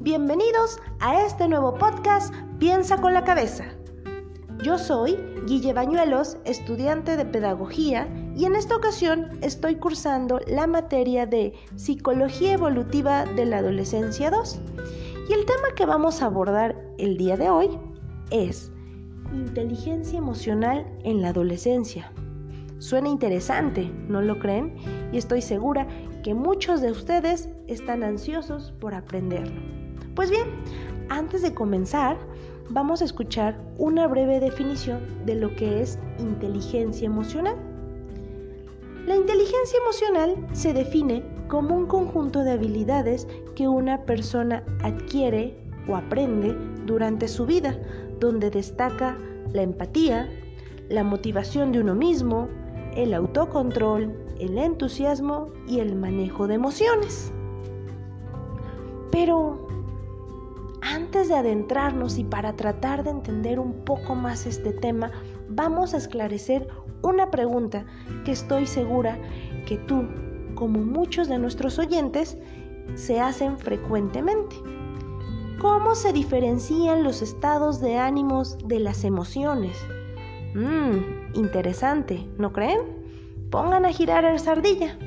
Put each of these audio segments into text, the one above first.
Bienvenidos a este nuevo podcast Piensa con la cabeza. Yo soy Guille Bañuelos, estudiante de pedagogía, y en esta ocasión estoy cursando la materia de Psicología Evolutiva de la Adolescencia 2. Y el tema que vamos a abordar el día de hoy es inteligencia emocional en la adolescencia. Suena interesante, ¿no lo creen? Y estoy segura que muchos de ustedes están ansiosos por aprenderlo. Pues bien, antes de comenzar, vamos a escuchar una breve definición de lo que es inteligencia emocional. La inteligencia emocional se define como un conjunto de habilidades que una persona adquiere o aprende durante su vida, donde destaca la empatía, la motivación de uno mismo, el autocontrol, el entusiasmo y el manejo de emociones. Pero antes de adentrarnos y para tratar de entender un poco más este tema, vamos a esclarecer una pregunta que estoy segura que tú, como muchos de nuestros oyentes, se hacen frecuentemente. ¿Cómo se diferencian los estados de ánimos de las emociones? Mmm, interesante, ¿no creen? Pongan a girar el sardilla.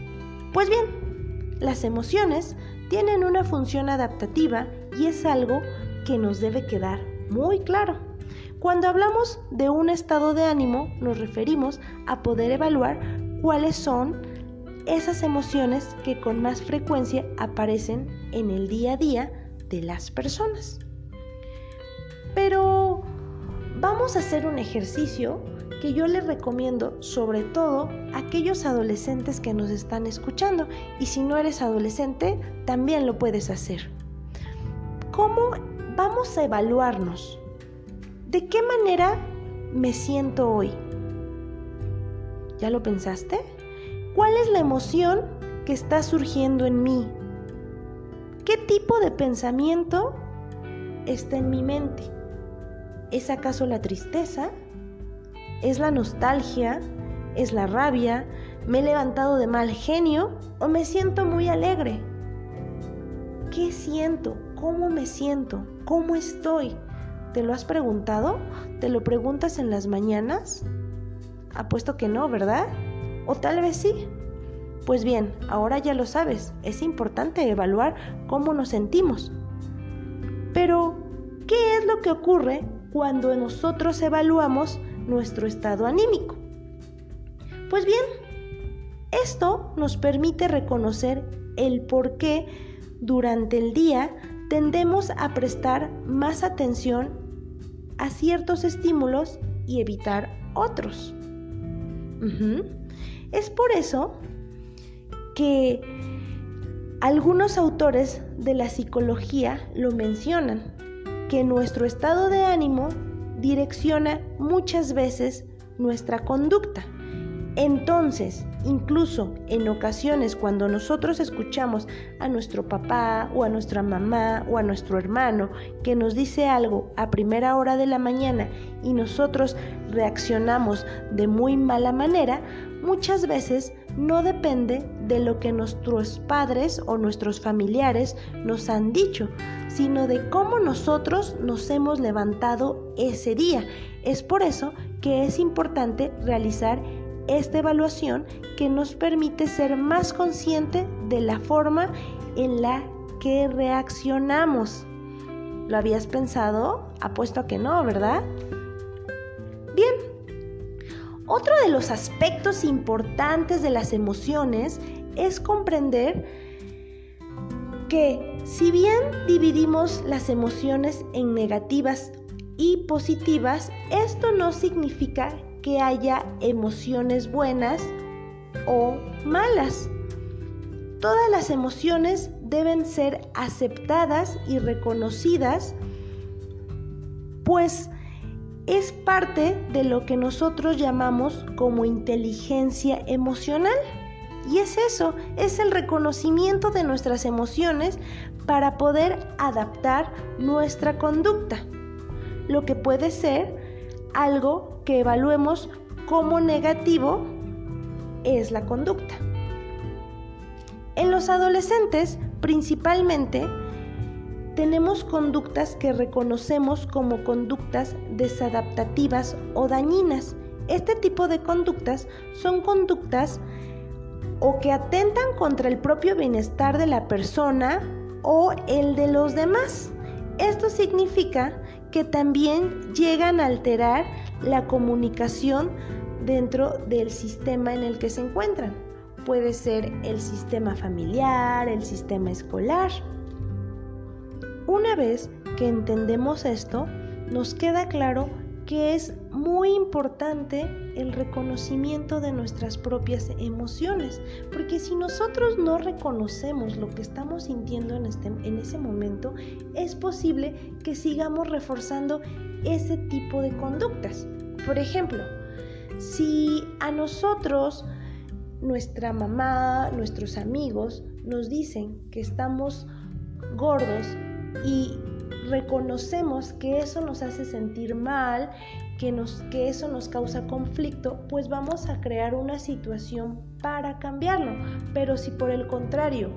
Pues bien, las emociones tienen una función adaptativa y es algo que nos debe quedar muy claro. Cuando hablamos de un estado de ánimo, nos referimos a poder evaluar cuáles son esas emociones que con más frecuencia aparecen en el día a día de las personas. Pero vamos a hacer un ejercicio que yo les recomiendo sobre todo a aquellos adolescentes que nos están escuchando y si no eres adolescente también lo puedes hacer. ¿Cómo vamos a evaluarnos? ¿De qué manera me siento hoy? ¿Ya lo pensaste? ¿Cuál es la emoción que está surgiendo en mí? ¿Qué tipo de pensamiento está en mi mente? ¿Es acaso la tristeza? ¿Es la nostalgia? ¿Es la rabia? ¿Me he levantado de mal genio o me siento muy alegre? ¿Qué siento? ¿Cómo me siento? ¿Cómo estoy? ¿Te lo has preguntado? ¿Te lo preguntas en las mañanas? Apuesto que no, ¿verdad? O tal vez sí. Pues bien, ahora ya lo sabes, es importante evaluar cómo nos sentimos. Pero, ¿qué es lo que ocurre cuando nosotros evaluamos nuestro estado anímico. Pues bien, esto nos permite reconocer el por qué durante el día tendemos a prestar más atención a ciertos estímulos y evitar otros. Es por eso que algunos autores de la psicología lo mencionan, que nuestro estado de ánimo direcciona muchas veces nuestra conducta. Entonces, incluso en ocasiones cuando nosotros escuchamos a nuestro papá o a nuestra mamá o a nuestro hermano que nos dice algo a primera hora de la mañana y nosotros reaccionamos de muy mala manera, muchas veces no depende de lo que nuestros padres o nuestros familiares nos han dicho, sino de cómo nosotros nos hemos levantado ese día. Es por eso que es importante realizar esta evaluación que nos permite ser más consciente de la forma en la que reaccionamos. ¿Lo habías pensado? Apuesto a que no, ¿verdad? Otro de los aspectos importantes de las emociones es comprender que si bien dividimos las emociones en negativas y positivas, esto no significa que haya emociones buenas o malas. Todas las emociones deben ser aceptadas y reconocidas, pues es parte de lo que nosotros llamamos como inteligencia emocional. Y es eso, es el reconocimiento de nuestras emociones para poder adaptar nuestra conducta, lo que puede ser algo que evaluemos como negativo es la conducta. En los adolescentes, principalmente, tenemos conductas que reconocemos como conductas desadaptativas o dañinas. Este tipo de conductas son conductas o que atentan contra el propio bienestar de la persona o el de los demás. Esto significa que también llegan a alterar la comunicación dentro del sistema en el que se encuentran. Puede ser el sistema familiar, el sistema escolar. Una vez que entendemos esto, nos queda claro que es muy importante el reconocimiento de nuestras propias emociones, porque si nosotros no reconocemos lo que estamos sintiendo en, este, en ese momento, es posible que sigamos reforzando ese tipo de conductas. Por ejemplo, si a nosotros, nuestra mamá, nuestros amigos nos dicen que estamos gordos y reconocemos que eso nos hace sentir mal, que, nos, que eso nos causa conflicto, pues vamos a crear una situación para cambiarlo. Pero si por el contrario,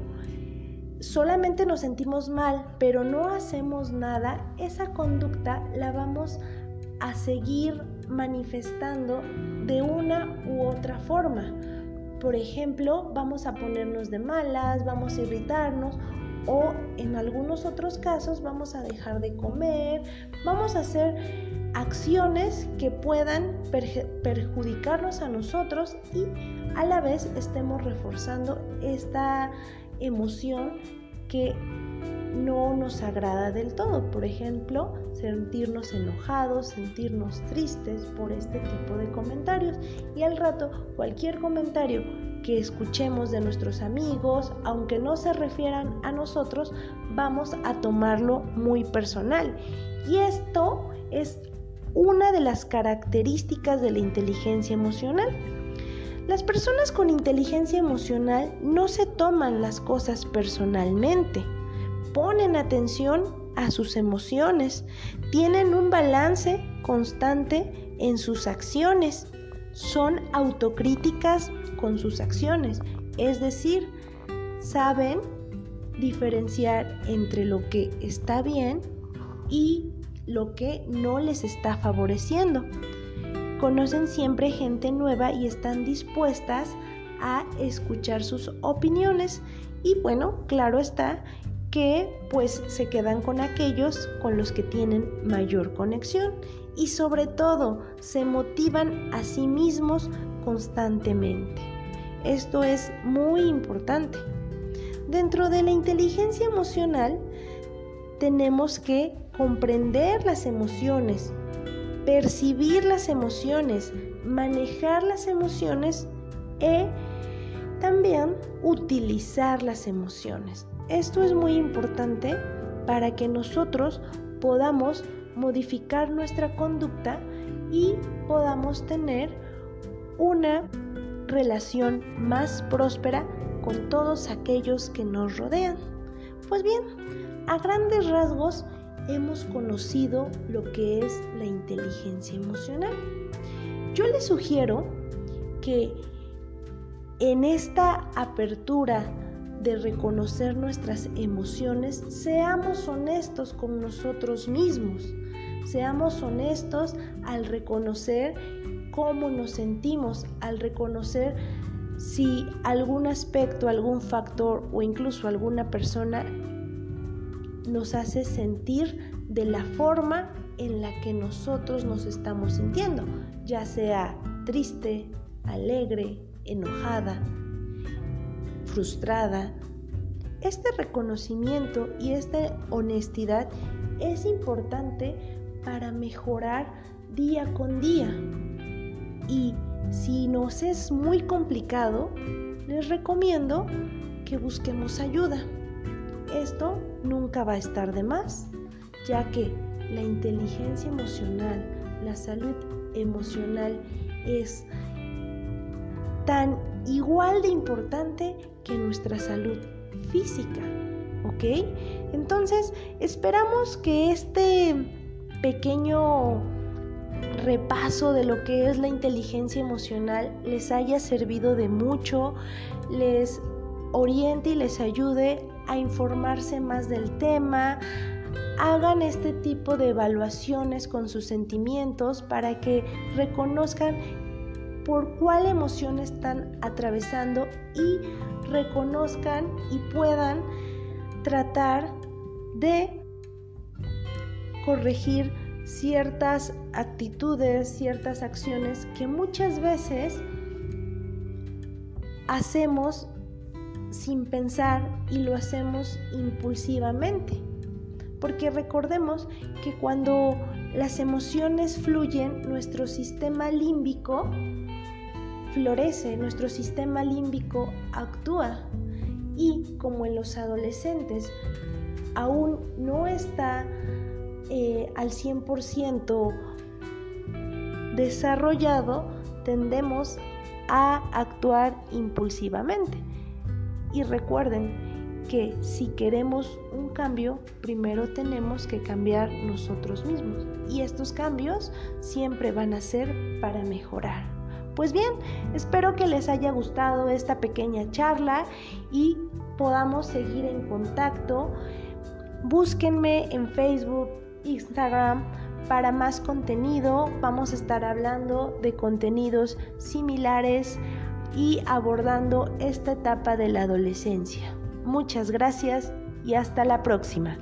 solamente nos sentimos mal, pero no hacemos nada, esa conducta la vamos a seguir manifestando de una u otra forma. Por ejemplo, vamos a ponernos de malas, vamos a irritarnos o en algunos otros casos vamos a dejar de comer, vamos a hacer acciones que puedan perjudicarnos a nosotros y a la vez estemos reforzando esta emoción que no nos agrada del todo. Por ejemplo, sentirnos enojados, sentirnos tristes por este tipo de comentarios. Y al rato, cualquier comentario que escuchemos de nuestros amigos, aunque no se refieran a nosotros, vamos a tomarlo muy personal. Y esto es una de las características de la inteligencia emocional. Las personas con inteligencia emocional no se toman las cosas personalmente, ponen atención a sus emociones, tienen un balance constante en sus acciones, son autocríticas con sus acciones, es decir, saben diferenciar entre lo que está bien y lo que no les está favoreciendo. Conocen siempre gente nueva y están dispuestas a escuchar sus opiniones y bueno, claro está que pues se quedan con aquellos con los que tienen mayor conexión y sobre todo se motivan a sí mismos constantemente. Esto es muy importante. Dentro de la inteligencia emocional tenemos que comprender las emociones, percibir las emociones, manejar las emociones y también utilizar las emociones. Esto es muy importante para que nosotros podamos modificar nuestra conducta y podamos tener una relación más próspera con todos aquellos que nos rodean. Pues bien, a grandes rasgos hemos conocido lo que es la inteligencia emocional. Yo les sugiero que en esta apertura de reconocer nuestras emociones, seamos honestos con nosotros mismos. Seamos honestos al reconocer cómo nos sentimos, al reconocer si algún aspecto, algún factor o incluso alguna persona nos hace sentir de la forma en la que nosotros nos estamos sintiendo, ya sea triste, alegre, enojada, frustrada. Este reconocimiento y esta honestidad es importante para mejorar día con día. Y si nos es muy complicado, les recomiendo que busquemos ayuda. Esto nunca va a estar de más, ya que la inteligencia emocional, la salud emocional es tan igual de importante que nuestra salud física, ¿ok? Entonces, esperamos que este pequeño repaso de lo que es la inteligencia emocional les haya servido de mucho, les oriente y les ayude a informarse más del tema, hagan este tipo de evaluaciones con sus sentimientos para que reconozcan por cuál emoción están atravesando y reconozcan y puedan tratar de corregir ciertas actitudes, ciertas acciones que muchas veces hacemos sin pensar y lo hacemos impulsivamente. Porque recordemos que cuando las emociones fluyen, nuestro sistema límbico florece, nuestro sistema límbico actúa. Y como en los adolescentes aún no está eh, al 100% desarrollado, tendemos a actuar impulsivamente. Y recuerden, que si queremos un cambio, primero tenemos que cambiar nosotros mismos. Y estos cambios siempre van a ser para mejorar. Pues bien, espero que les haya gustado esta pequeña charla y podamos seguir en contacto. Búsquenme en Facebook, Instagram para más contenido. Vamos a estar hablando de contenidos similares y abordando esta etapa de la adolescencia. Muchas gracias y hasta la próxima.